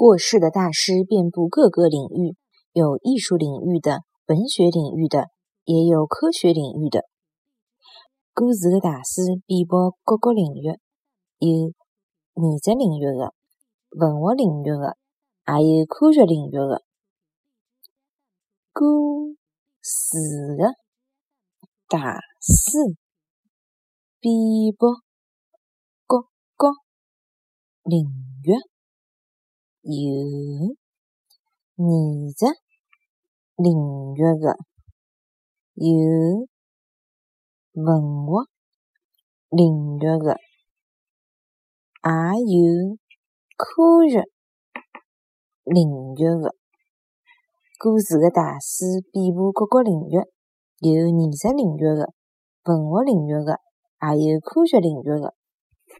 过世的大师遍布各个领域，有艺术领域的、文学领域的，也有科学领域的。过世的大师遍布各个领域，有艺术领域的、文学领域的，也有科学领域的。过世的大师遍布各个领域。有艺术领域的，有文学领域的，也有科学领域的。故事的大师遍布各个领域，有艺术领域的、文学领域的，也有科学领域的。